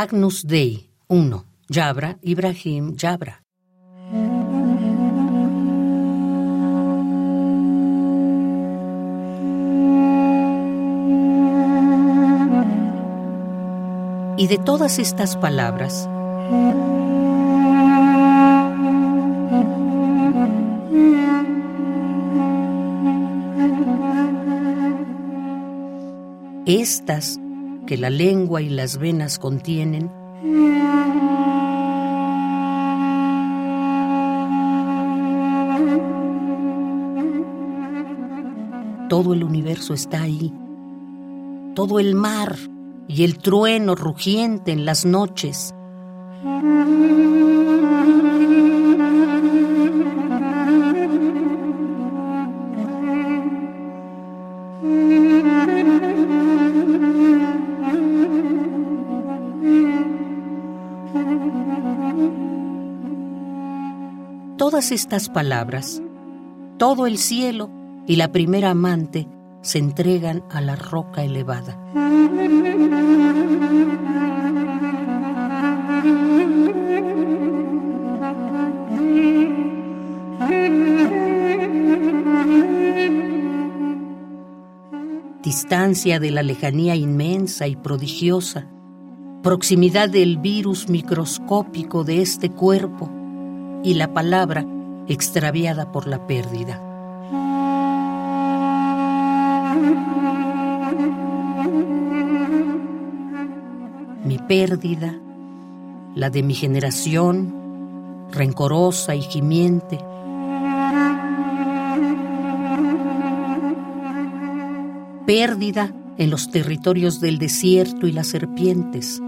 Agnus Dei 1. Yabra, Ibrahim, Yabra. Y de todas estas palabras, estas que la lengua y las venas contienen, todo el universo está ahí, todo el mar y el trueno rugiente en las noches. Todas estas palabras, todo el cielo y la primera amante se entregan a la roca elevada. Distancia de la lejanía inmensa y prodigiosa, proximidad del virus microscópico de este cuerpo y la palabra extraviada por la pérdida. Mi pérdida, la de mi generación, rencorosa y gimiente. Pérdida en los territorios del desierto y las serpientes.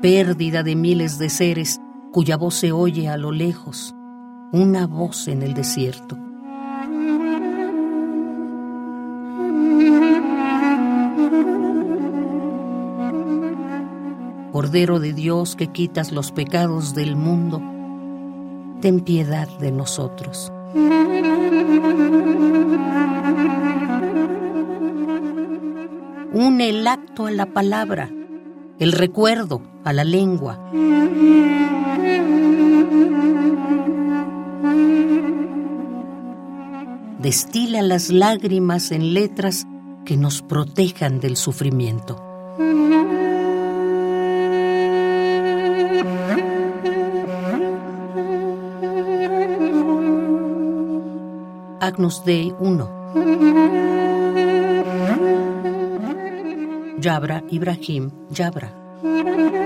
Pérdida de miles de seres cuya voz se oye a lo lejos, una voz en el desierto. Cordero de Dios que quitas los pecados del mundo, ten piedad de nosotros. Une el acto a la palabra, el recuerdo a la lengua. Destila las lágrimas en letras que nos protejan del sufrimiento. Agnus Dei 1. Yabra Ibrahim Yabra.